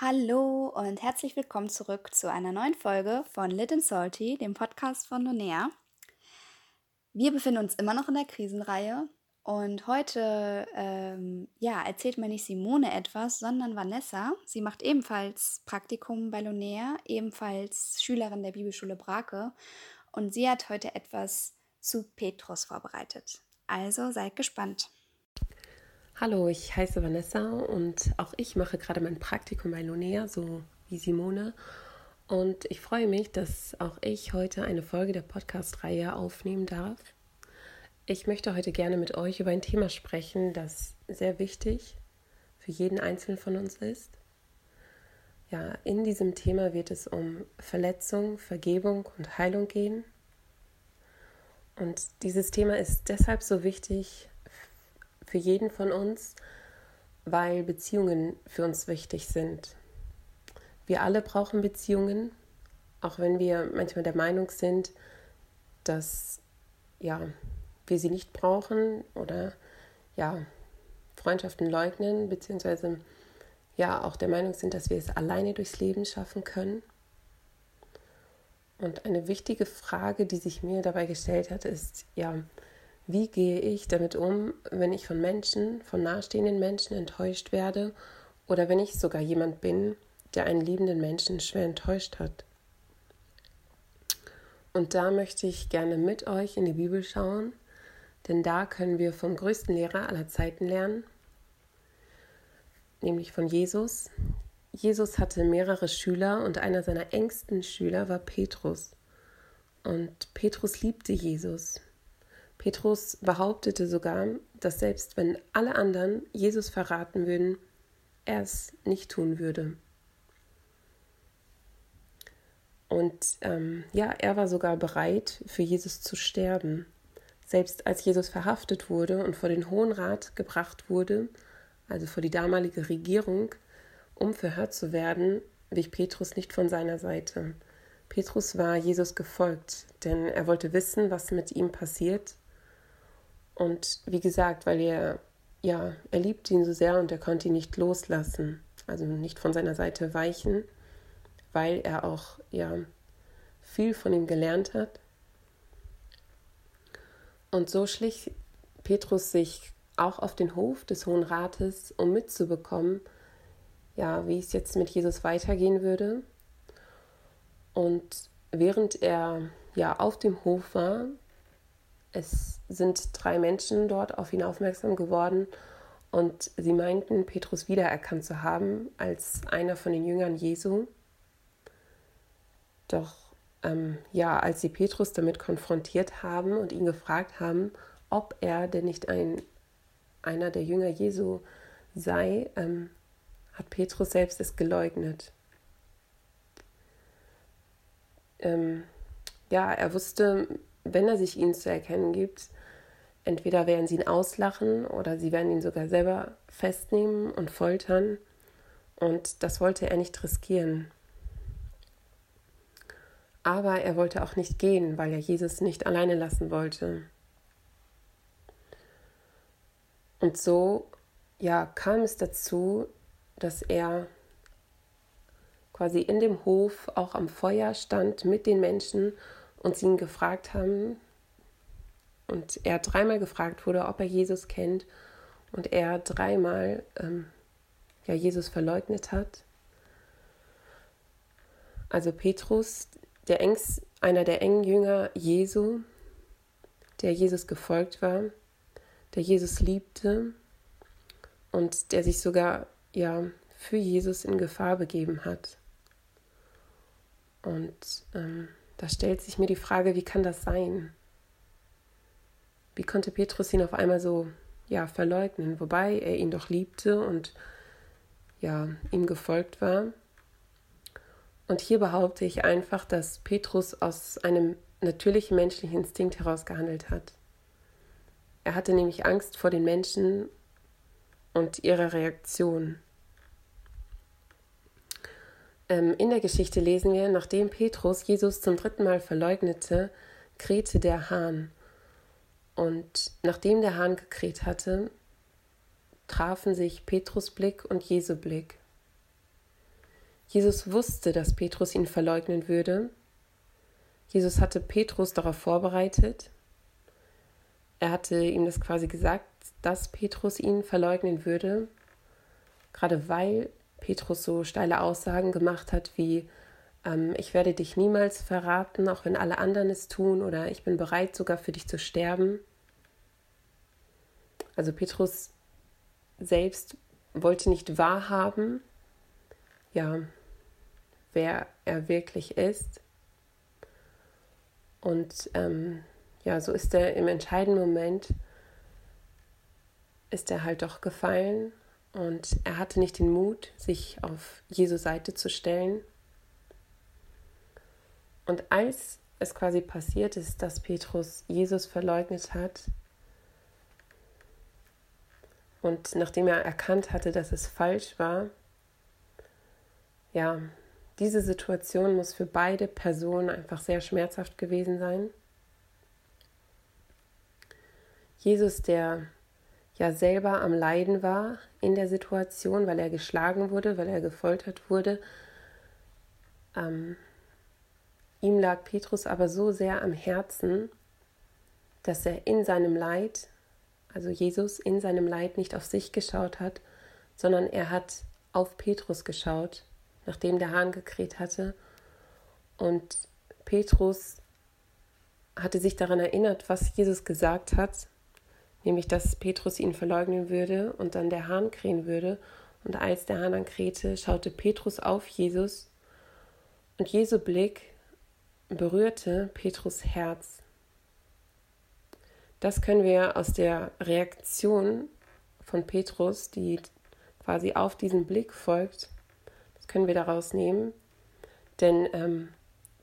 Hallo und herzlich willkommen zurück zu einer neuen Folge von Lit and Salty, dem Podcast von Nonea. Wir befinden uns immer noch in der Krisenreihe und heute ähm, ja, erzählt mir nicht Simone etwas, sondern Vanessa. Sie macht ebenfalls Praktikum bei Lonea, ebenfalls Schülerin der Bibelschule Brake und sie hat heute etwas zu Petrus vorbereitet. Also seid gespannt. Hallo, ich heiße Vanessa und auch ich mache gerade mein Praktikum bei Lonea, so wie Simone. Und ich freue mich, dass auch ich heute eine Folge der Podcast-Reihe aufnehmen darf. Ich möchte heute gerne mit euch über ein Thema sprechen, das sehr wichtig für jeden Einzelnen von uns ist. Ja, in diesem Thema wird es um Verletzung, Vergebung und Heilung gehen. Und dieses Thema ist deshalb so wichtig, für jeden von uns, weil Beziehungen für uns wichtig sind. Wir alle brauchen Beziehungen, auch wenn wir manchmal der Meinung sind, dass ja, wir sie nicht brauchen oder ja, Freundschaften leugnen, beziehungsweise ja auch der Meinung sind, dass wir es alleine durchs Leben schaffen können. Und eine wichtige Frage, die sich mir dabei gestellt hat, ist, ja, wie gehe ich damit um, wenn ich von Menschen, von nahestehenden Menschen enttäuscht werde oder wenn ich sogar jemand bin, der einen liebenden Menschen schwer enttäuscht hat? Und da möchte ich gerne mit euch in die Bibel schauen, denn da können wir vom größten Lehrer aller Zeiten lernen, nämlich von Jesus. Jesus hatte mehrere Schüler und einer seiner engsten Schüler war Petrus. Und Petrus liebte Jesus. Petrus behauptete sogar, dass selbst wenn alle anderen Jesus verraten würden, er es nicht tun würde. Und ähm, ja, er war sogar bereit, für Jesus zu sterben. Selbst als Jesus verhaftet wurde und vor den Hohen Rat gebracht wurde, also vor die damalige Regierung, um verhört zu werden, wich Petrus nicht von seiner Seite. Petrus war Jesus gefolgt, denn er wollte wissen, was mit ihm passiert und wie gesagt, weil er, ja, er liebt ihn so sehr und er konnte ihn nicht loslassen, also nicht von seiner Seite weichen, weil er auch, ja, viel von ihm gelernt hat. Und so schlich Petrus sich auch auf den Hof des Hohen Rates, um mitzubekommen, ja, wie es jetzt mit Jesus weitergehen würde. Und während er ja auf dem Hof war, es sind drei Menschen dort auf ihn aufmerksam geworden und sie meinten, Petrus wiedererkannt zu haben als einer von den Jüngern Jesu. Doch ähm, ja, als sie Petrus damit konfrontiert haben und ihn gefragt haben, ob er denn nicht ein, einer der Jünger Jesu sei, ähm, hat Petrus selbst es geleugnet. Ähm, ja, er wusste wenn er sich ihnen zu erkennen gibt, entweder werden sie ihn auslachen oder sie werden ihn sogar selber festnehmen und foltern. Und das wollte er nicht riskieren. Aber er wollte auch nicht gehen, weil er Jesus nicht alleine lassen wollte. Und so ja, kam es dazu, dass er quasi in dem Hof auch am Feuer stand mit den Menschen und sie ihn gefragt haben und er dreimal gefragt wurde, ob er Jesus kennt und er dreimal ähm, ja, Jesus verleugnet hat. Also Petrus, der engst, einer der engen Jünger Jesu, der Jesus gefolgt war, der Jesus liebte und der sich sogar ja für Jesus in Gefahr begeben hat. Und ähm, da stellt sich mir die Frage, wie kann das sein? Wie konnte Petrus ihn auf einmal so ja, verleugnen, wobei er ihn doch liebte und ja, ihm gefolgt war? Und hier behaupte ich einfach, dass Petrus aus einem natürlichen menschlichen Instinkt heraus gehandelt hat. Er hatte nämlich Angst vor den Menschen und ihrer Reaktion. Ähm, in der Geschichte lesen wir, nachdem Petrus Jesus zum dritten Mal verleugnete, krähte der Hahn. Und nachdem der Hahn gekräht hatte, trafen sich Petrus Blick und Jesu Blick. Jesus wusste, dass Petrus ihn verleugnen würde. Jesus hatte Petrus darauf vorbereitet. Er hatte ihm das quasi gesagt, dass Petrus ihn verleugnen würde, gerade weil Petrus so steile Aussagen gemacht hat wie ähm, ich werde dich niemals verraten, auch wenn alle anderen es tun, oder ich bin bereit sogar für dich zu sterben. Also Petrus selbst wollte nicht wahrhaben, ja, wer er wirklich ist. Und ähm, ja, so ist er im entscheidenden Moment, ist er halt doch gefallen und er hatte nicht den Mut, sich auf Jesu Seite zu stellen. Und als es quasi passiert ist, dass Petrus Jesus verleugnet hat, und nachdem er erkannt hatte, dass es falsch war, ja, diese Situation muss für beide Personen einfach sehr schmerzhaft gewesen sein. Jesus, der ja selber am Leiden war in der Situation, weil er geschlagen wurde, weil er gefoltert wurde, ähm, ihm lag Petrus aber so sehr am Herzen, dass er in seinem Leid also Jesus in seinem Leid nicht auf sich geschaut hat, sondern er hat auf Petrus geschaut, nachdem der Hahn gekräht hatte. Und Petrus hatte sich daran erinnert, was Jesus gesagt hat, nämlich dass Petrus ihn verleugnen würde und dann der Hahn krähen würde. Und als der Hahn dann krähte, schaute Petrus auf Jesus und Jesu Blick berührte Petrus Herz. Das können wir aus der Reaktion von Petrus, die quasi auf diesen Blick folgt, das können wir daraus nehmen. Denn ähm,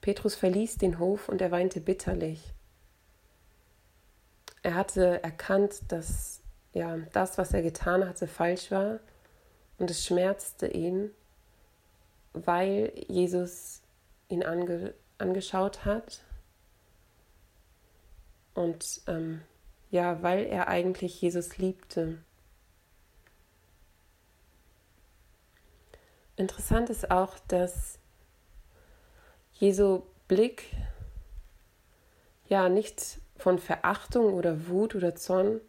Petrus verließ den Hof und er weinte bitterlich. Er hatte erkannt, dass ja, das, was er getan hatte, falsch war und es schmerzte ihn, weil Jesus ihn ange angeschaut hat und ähm, ja, weil er eigentlich Jesus liebte. Interessant ist auch, dass Jesu Blick ja nicht von Verachtung oder Wut oder Zorn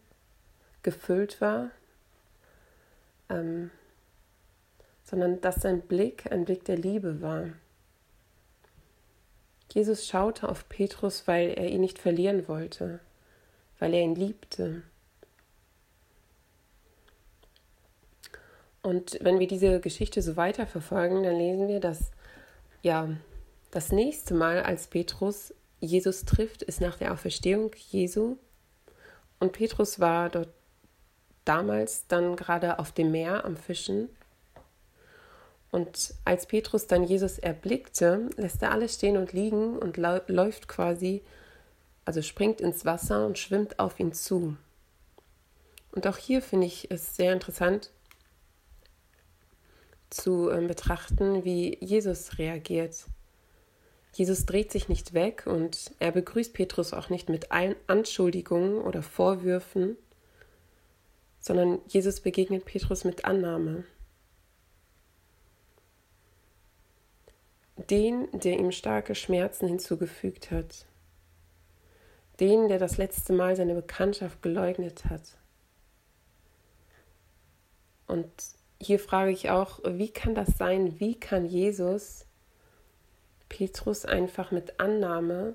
gefüllt war, ähm, sondern dass sein Blick ein Blick der Liebe war. Jesus schaute auf Petrus, weil er ihn nicht verlieren wollte weil er ihn liebte. Und wenn wir diese Geschichte so weiterverfolgen, dann lesen wir, dass ja das nächste Mal, als Petrus Jesus trifft, ist nach der Auferstehung Jesu. Und Petrus war dort damals dann gerade auf dem Meer am Fischen. Und als Petrus dann Jesus erblickte, lässt er alles stehen und liegen und läuft quasi also springt ins Wasser und schwimmt auf ihn zu. Und auch hier finde ich es sehr interessant zu äh, betrachten, wie Jesus reagiert. Jesus dreht sich nicht weg und er begrüßt Petrus auch nicht mit allen Anschuldigungen oder Vorwürfen, sondern Jesus begegnet Petrus mit Annahme. Den, der ihm starke Schmerzen hinzugefügt hat den, der das letzte Mal seine Bekanntschaft geleugnet hat. Und hier frage ich auch, wie kann das sein? Wie kann Jesus Petrus einfach mit Annahme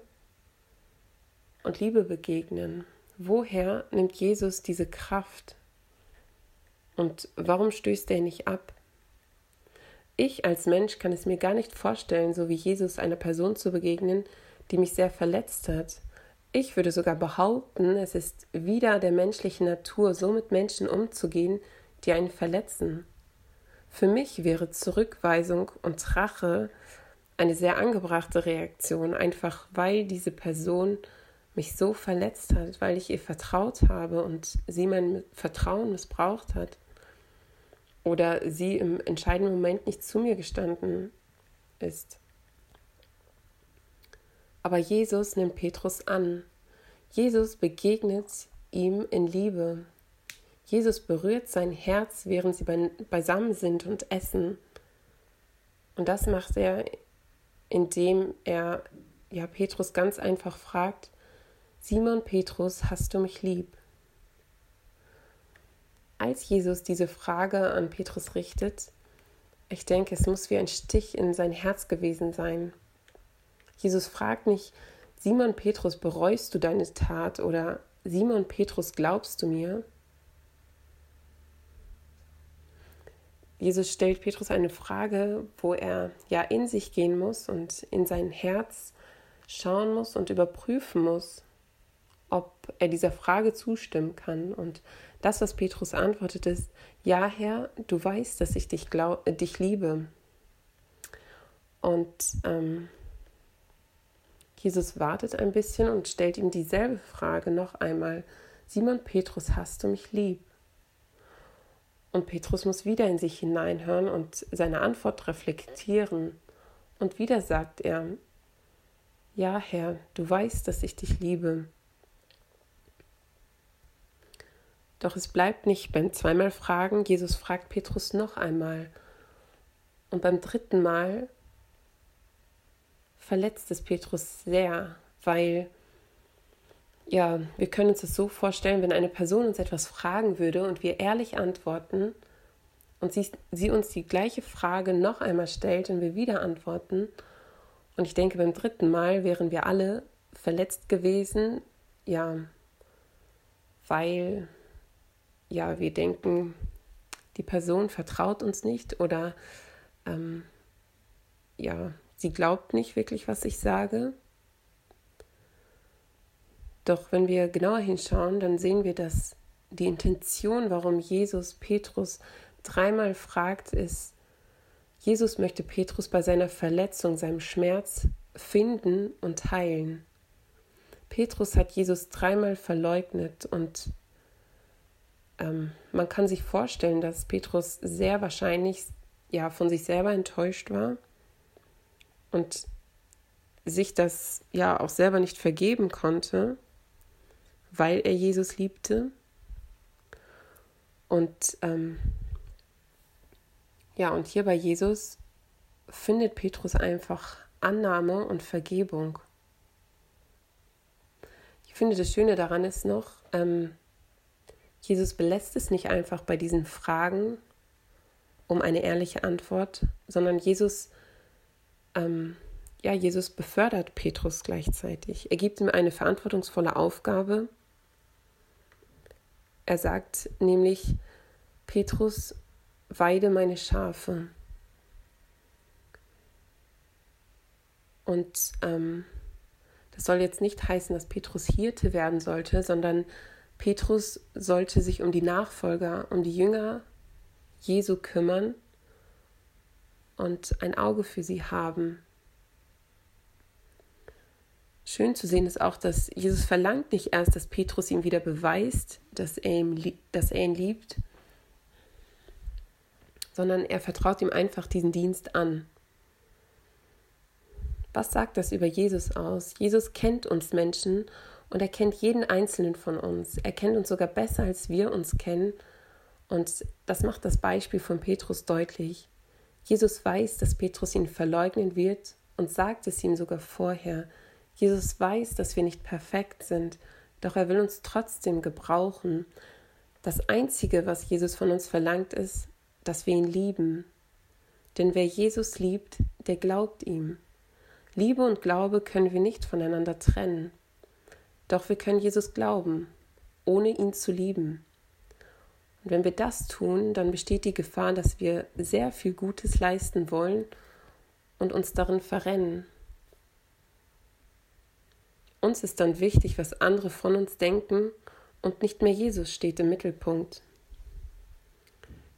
und Liebe begegnen? Woher nimmt Jesus diese Kraft? Und warum stößt er nicht ab? Ich als Mensch kann es mir gar nicht vorstellen, so wie Jesus einer Person zu begegnen, die mich sehr verletzt hat, ich würde sogar behaupten, es ist wieder der menschlichen Natur, so mit Menschen umzugehen, die einen verletzen. Für mich wäre Zurückweisung und Rache eine sehr angebrachte Reaktion, einfach weil diese Person mich so verletzt hat, weil ich ihr vertraut habe und sie mein Vertrauen missbraucht hat oder sie im entscheidenden Moment nicht zu mir gestanden ist. Aber Jesus nimmt Petrus an. Jesus begegnet ihm in Liebe. Jesus berührt sein Herz, während sie beisammen sind und essen. Und das macht er, indem er ja Petrus ganz einfach fragt: Simon Petrus, hast du mich lieb? Als Jesus diese Frage an Petrus richtet, ich denke, es muss wie ein Stich in sein Herz gewesen sein. Jesus fragt nicht, Simon Petrus, bereust du deine Tat oder Simon Petrus, glaubst du mir? Jesus stellt Petrus eine Frage, wo er ja in sich gehen muss und in sein Herz schauen muss und überprüfen muss, ob er dieser Frage zustimmen kann. Und das, was Petrus antwortet, ist, ja Herr, du weißt, dass ich dich, glaub, äh, dich liebe. Und ähm, Jesus wartet ein bisschen und stellt ihm dieselbe Frage noch einmal. Simon Petrus, hast du mich lieb? Und Petrus muss wieder in sich hineinhören und seine Antwort reflektieren. Und wieder sagt er, ja Herr, du weißt, dass ich dich liebe. Doch es bleibt nicht beim zweimal Fragen. Jesus fragt Petrus noch einmal. Und beim dritten Mal verletzt es Petrus sehr, weil ja, wir können uns das so vorstellen, wenn eine Person uns etwas fragen würde und wir ehrlich antworten und sie, sie uns die gleiche Frage noch einmal stellt und wir wieder antworten. Und ich denke, beim dritten Mal wären wir alle verletzt gewesen, ja, weil ja, wir denken, die Person vertraut uns nicht oder ähm, ja, sie glaubt nicht wirklich, was ich sage. Doch wenn wir genauer hinschauen, dann sehen wir, dass die Intention, warum Jesus Petrus dreimal fragt, ist, Jesus möchte Petrus bei seiner Verletzung, seinem Schmerz finden und heilen. Petrus hat Jesus dreimal verleugnet und ähm, man kann sich vorstellen, dass Petrus sehr wahrscheinlich ja von sich selber enttäuscht war und sich das ja auch selber nicht vergeben konnte, weil er Jesus liebte. Und ähm, ja, und hier bei Jesus findet Petrus einfach Annahme und Vergebung. Ich finde, das Schöne daran ist noch, ähm, Jesus belässt es nicht einfach bei diesen Fragen um eine ehrliche Antwort, sondern Jesus, ähm, ja, Jesus befördert Petrus gleichzeitig. Er gibt ihm eine verantwortungsvolle Aufgabe. Er sagt nämlich, Petrus, weide meine Schafe. Und ähm, das soll jetzt nicht heißen, dass Petrus Hirte werden sollte, sondern Petrus sollte sich um die Nachfolger, um die Jünger Jesu kümmern und ein Auge für sie haben. Schön zu sehen ist auch, dass Jesus verlangt nicht erst, dass Petrus ihm wieder beweist, dass er, ihm, dass er ihn liebt, sondern er vertraut ihm einfach diesen Dienst an. Was sagt das über Jesus aus? Jesus kennt uns Menschen und er kennt jeden einzelnen von uns. Er kennt uns sogar besser, als wir uns kennen. Und das macht das Beispiel von Petrus deutlich. Jesus weiß, dass Petrus ihn verleugnen wird und sagt es ihm sogar vorher. Jesus weiß, dass wir nicht perfekt sind, doch er will uns trotzdem gebrauchen. Das Einzige, was Jesus von uns verlangt, ist, dass wir ihn lieben. Denn wer Jesus liebt, der glaubt ihm. Liebe und Glaube können wir nicht voneinander trennen. Doch wir können Jesus glauben, ohne ihn zu lieben. Und wenn wir das tun, dann besteht die Gefahr, dass wir sehr viel Gutes leisten wollen und uns darin verrennen. Uns ist dann wichtig, was andere von uns denken und nicht mehr Jesus steht im Mittelpunkt.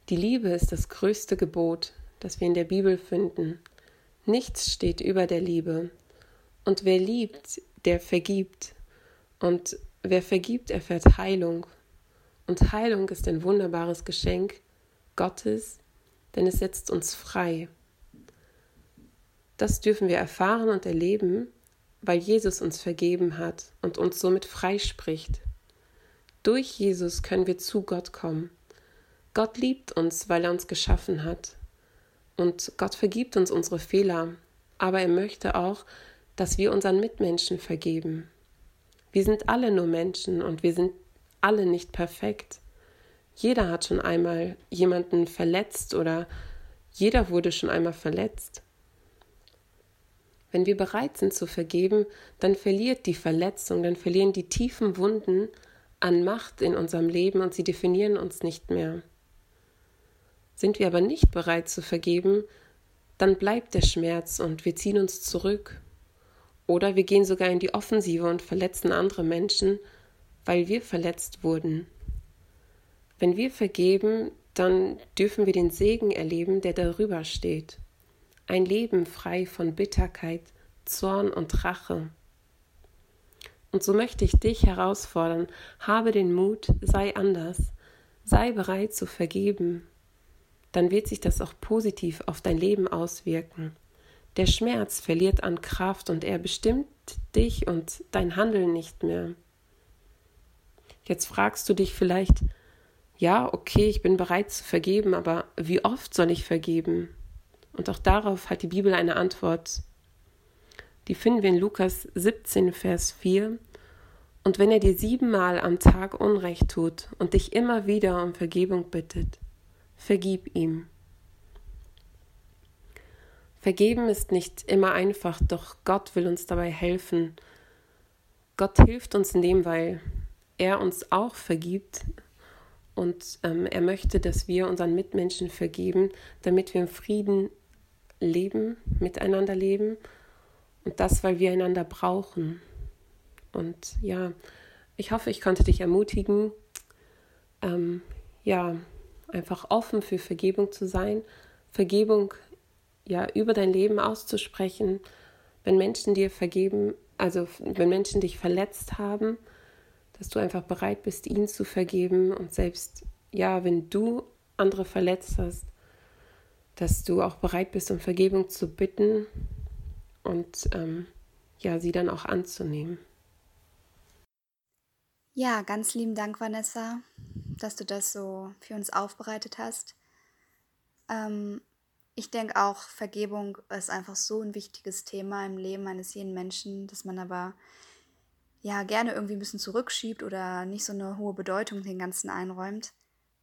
Die Liebe ist das größte Gebot, das wir in der Bibel finden. Nichts steht über der Liebe. Und wer liebt, der vergibt. Und wer vergibt, erfährt Heilung. Und Heilung ist ein wunderbares Geschenk Gottes, denn es setzt uns frei. Das dürfen wir erfahren und erleben, weil Jesus uns vergeben hat und uns somit freispricht. Durch Jesus können wir zu Gott kommen. Gott liebt uns, weil er uns geschaffen hat. Und Gott vergibt uns unsere Fehler, aber er möchte auch, dass wir unseren Mitmenschen vergeben. Wir sind alle nur Menschen und wir sind alle nicht perfekt. Jeder hat schon einmal jemanden verletzt oder jeder wurde schon einmal verletzt. Wenn wir bereit sind zu vergeben, dann verliert die Verletzung, dann verlieren die tiefen Wunden an Macht in unserem Leben und sie definieren uns nicht mehr. Sind wir aber nicht bereit zu vergeben, dann bleibt der Schmerz und wir ziehen uns zurück. Oder wir gehen sogar in die Offensive und verletzen andere Menschen, weil wir verletzt wurden. Wenn wir vergeben, dann dürfen wir den Segen erleben, der darüber steht. Ein Leben frei von Bitterkeit, Zorn und Rache. Und so möchte ich dich herausfordern, habe den Mut, sei anders, sei bereit zu vergeben. Dann wird sich das auch positiv auf dein Leben auswirken. Der Schmerz verliert an Kraft und er bestimmt dich und dein Handeln nicht mehr. Jetzt fragst du dich vielleicht, ja, okay, ich bin bereit zu vergeben, aber wie oft soll ich vergeben? Und auch darauf hat die Bibel eine Antwort. Die finden wir in Lukas 17, Vers 4. Und wenn er dir siebenmal am Tag Unrecht tut und dich immer wieder um Vergebung bittet, vergib ihm. Vergeben ist nicht immer einfach, doch Gott will uns dabei helfen. Gott hilft uns in dem, weil er uns auch vergibt, und ähm, er möchte, dass wir unseren Mitmenschen vergeben, damit wir im Frieden leben, miteinander leben. Und das, weil wir einander brauchen. Und ja, ich hoffe, ich konnte dich ermutigen, ähm, ja, einfach offen für Vergebung zu sein, Vergebung ja über dein Leben auszusprechen, wenn Menschen dir vergeben, also wenn Menschen dich verletzt haben, dass du einfach bereit bist, ihnen zu vergeben und selbst, ja, wenn du andere verletzt hast, dass du auch bereit bist, um Vergebung zu bitten und ähm, ja, sie dann auch anzunehmen. Ja, ganz lieben Dank, Vanessa, dass du das so für uns aufbereitet hast. Ähm, ich denke auch, Vergebung ist einfach so ein wichtiges Thema im Leben eines jeden Menschen, dass man aber ja gerne irgendwie ein bisschen zurückschiebt oder nicht so eine hohe Bedeutung den Ganzen einräumt.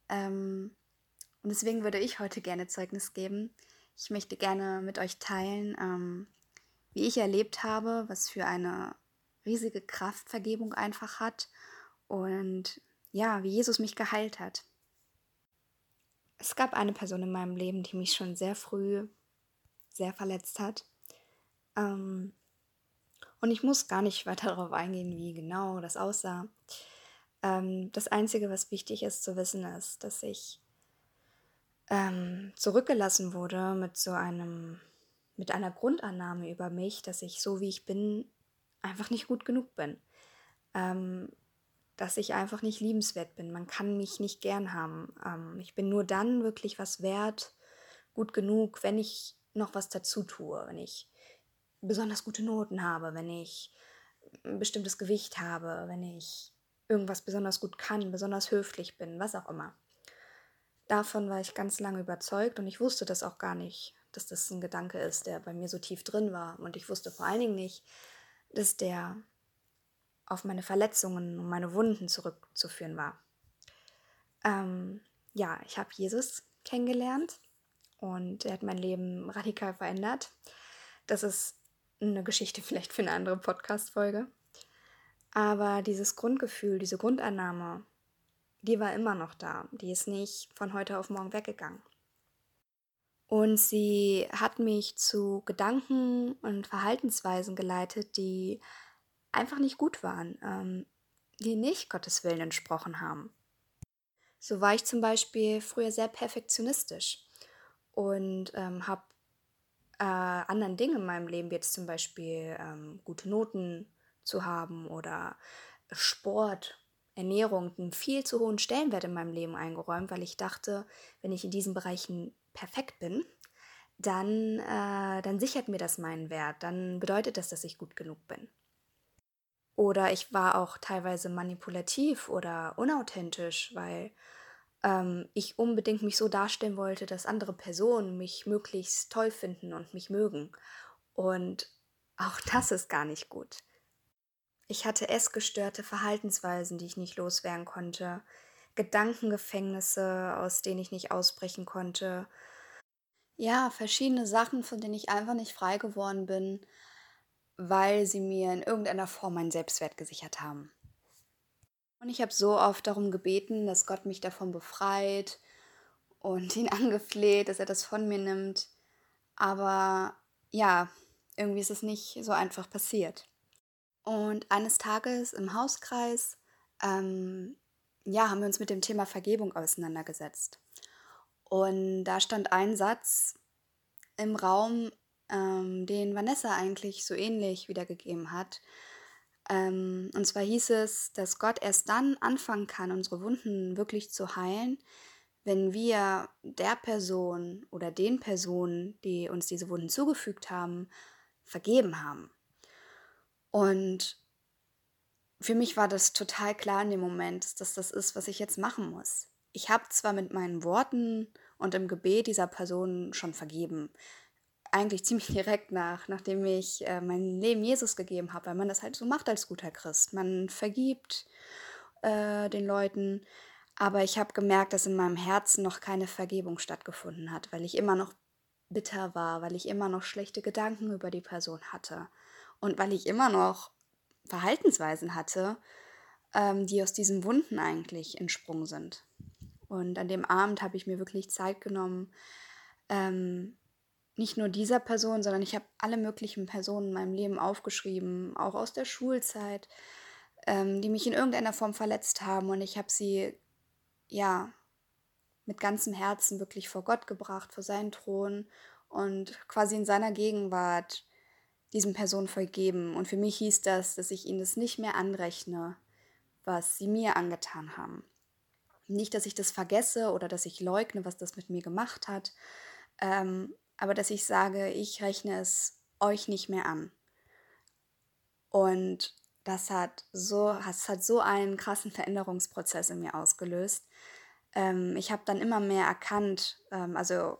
Ähm, und deswegen würde ich heute gerne Zeugnis geben. Ich möchte gerne mit euch teilen, ähm, wie ich erlebt habe, was für eine riesige Kraft Vergebung einfach hat und ja, wie Jesus mich geheilt hat. Es gab eine Person in meinem Leben, die mich schon sehr früh sehr verletzt hat. Ähm, und ich muss gar nicht weiter darauf eingehen, wie genau das aussah. Ähm, das Einzige, was wichtig ist zu wissen, ist, dass ich ähm, zurückgelassen wurde mit so einem, mit einer Grundannahme über mich, dass ich so wie ich bin, einfach nicht gut genug bin. Ähm, dass ich einfach nicht liebenswert bin. Man kann mich nicht gern haben. Ähm, ich bin nur dann wirklich was wert, gut genug, wenn ich noch was dazu tue, wenn ich besonders gute Noten habe, wenn ich ein bestimmtes Gewicht habe, wenn ich irgendwas besonders gut kann, besonders höflich bin, was auch immer. Davon war ich ganz lange überzeugt und ich wusste das auch gar nicht, dass das ein Gedanke ist, der bei mir so tief drin war. Und ich wusste vor allen Dingen nicht, dass der auf meine Verletzungen und meine Wunden zurückzuführen war. Ähm, ja, ich habe Jesus kennengelernt und er hat mein Leben radikal verändert. Das ist eine Geschichte vielleicht für eine andere Podcast-Folge. Aber dieses Grundgefühl, diese Grundannahme, die war immer noch da. Die ist nicht von heute auf morgen weggegangen. Und sie hat mich zu Gedanken und Verhaltensweisen geleitet, die einfach nicht gut waren, ähm, die nicht Gottes Willen entsprochen haben. So war ich zum Beispiel früher sehr perfektionistisch und ähm, habe äh, anderen Dingen in meinem Leben, jetzt zum Beispiel ähm, gute Noten zu haben oder Sport, Ernährung, einen viel zu hohen Stellenwert in meinem Leben eingeräumt, weil ich dachte, wenn ich in diesen Bereichen perfekt bin, dann, äh, dann sichert mir das meinen Wert, dann bedeutet das, dass ich gut genug bin. Oder ich war auch teilweise manipulativ oder unauthentisch, weil ähm, ich unbedingt mich so darstellen wollte, dass andere Personen mich möglichst toll finden und mich mögen. Und auch das ist gar nicht gut. Ich hatte essgestörte Verhaltensweisen, die ich nicht loswerden konnte, Gedankengefängnisse, aus denen ich nicht ausbrechen konnte. Ja, verschiedene Sachen, von denen ich einfach nicht frei geworden bin, weil sie mir in irgendeiner Form meinen Selbstwert gesichert haben. Und ich habe so oft darum gebeten, dass Gott mich davon befreit und ihn angefleht, dass er das von mir nimmt. Aber ja, irgendwie ist es nicht so einfach passiert. Und eines Tages im Hauskreis, ähm, ja, haben wir uns mit dem Thema Vergebung auseinandergesetzt. Und da stand ein Satz im Raum, ähm, den Vanessa eigentlich so ähnlich wiedergegeben hat. Ähm, und zwar hieß es, dass Gott erst dann anfangen kann, unsere Wunden wirklich zu heilen, wenn wir der Person oder den Personen, die uns diese Wunden zugefügt haben, vergeben haben. Und für mich war das total klar in dem Moment, dass das ist, was ich jetzt machen muss. Ich habe zwar mit meinen Worten und im Gebet dieser Person schon vergeben, eigentlich ziemlich direkt nach, nachdem ich äh, mein Leben Jesus gegeben habe, weil man das halt so macht als guter Christ. Man vergibt äh, den Leuten, aber ich habe gemerkt, dass in meinem Herzen noch keine Vergebung stattgefunden hat, weil ich immer noch bitter war, weil ich immer noch schlechte Gedanken über die Person hatte und weil ich immer noch Verhaltensweisen hatte, ähm, die aus diesen Wunden eigentlich entsprungen sind. Und an dem Abend habe ich mir wirklich Zeit genommen, ähm, nicht nur dieser Person, sondern ich habe alle möglichen Personen in meinem Leben aufgeschrieben, auch aus der Schulzeit, ähm, die mich in irgendeiner Form verletzt haben. Und ich habe sie, ja, mit ganzem Herzen wirklich vor Gott gebracht, vor seinen Thron und quasi in seiner Gegenwart diesen Personen vergeben. Und für mich hieß das, dass ich ihnen das nicht mehr anrechne, was sie mir angetan haben. Nicht, dass ich das vergesse oder dass ich leugne, was das mit mir gemacht hat, ähm, aber dass ich sage, ich rechne es euch nicht mehr an. Und das hat so, das hat so einen krassen Veränderungsprozess in mir ausgelöst. Ähm, ich habe dann immer mehr erkannt, ähm, also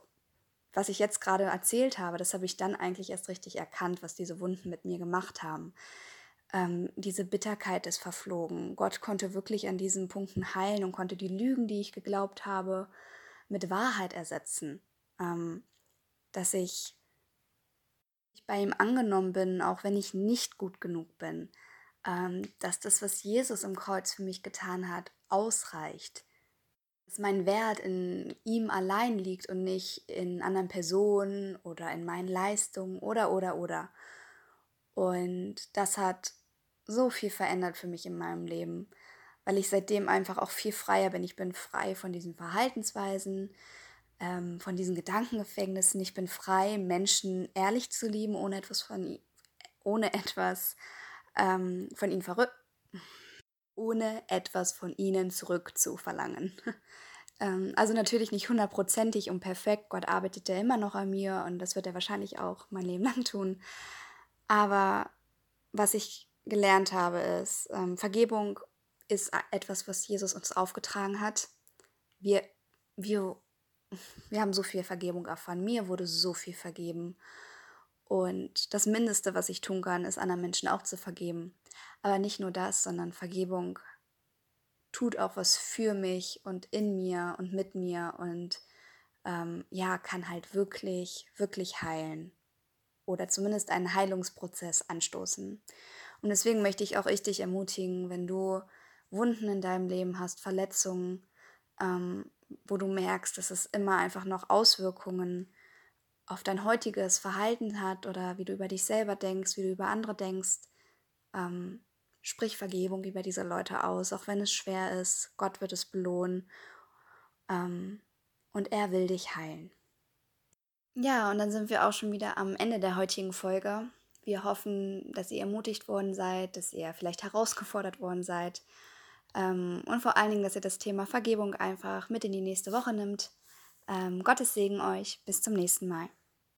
was ich jetzt gerade erzählt habe, das habe ich dann eigentlich erst richtig erkannt, was diese Wunden mit mir gemacht haben. Ähm, diese Bitterkeit ist verflogen. Gott konnte wirklich an diesen Punkten heilen und konnte die Lügen, die ich geglaubt habe, mit Wahrheit ersetzen. Ähm, dass ich bei ihm angenommen bin, auch wenn ich nicht gut genug bin, ähm, dass das, was Jesus im Kreuz für mich getan hat, ausreicht, dass mein Wert in ihm allein liegt und nicht in anderen Personen oder in meinen Leistungen oder oder oder. Und das hat so viel verändert für mich in meinem Leben, weil ich seitdem einfach auch viel freier bin. Ich bin frei von diesen Verhaltensweisen, ähm, von diesen Gedankengefängnissen. Ich bin frei, Menschen ehrlich zu lieben, ohne etwas von, ohne etwas ähm, von ihnen verrückt, ohne etwas von ihnen zurückzuverlangen. ähm, also natürlich nicht hundertprozentig und perfekt. Gott arbeitet ja immer noch an mir und das wird er wahrscheinlich auch mein Leben lang tun. Aber was ich gelernt habe, ist, ähm, Vergebung ist etwas, was Jesus uns aufgetragen hat. Wir, wir wir haben so viel Vergebung erfahren. Mir wurde so viel vergeben. Und das Mindeste, was ich tun kann, ist anderen Menschen auch zu vergeben. Aber nicht nur das, sondern Vergebung tut auch was für mich und in mir und mit mir und ähm, ja, kann halt wirklich, wirklich heilen oder zumindest einen Heilungsprozess anstoßen. Und deswegen möchte ich auch ich dich ermutigen, wenn du Wunden in deinem Leben hast, Verletzungen, ähm, wo du merkst, dass es immer einfach noch Auswirkungen auf dein heutiges Verhalten hat oder wie du über dich selber denkst, wie du über andere denkst. Ähm, sprich Vergebung über diese Leute aus, auch wenn es schwer ist. Gott wird es belohnen ähm, und er will dich heilen. Ja, und dann sind wir auch schon wieder am Ende der heutigen Folge. Wir hoffen, dass ihr ermutigt worden seid, dass ihr vielleicht herausgefordert worden seid ähm, und vor allen Dingen, dass ihr das Thema Vergebung einfach mit in die nächste Woche nimmt. Ähm, Gottes Segen euch. Bis zum nächsten Mal.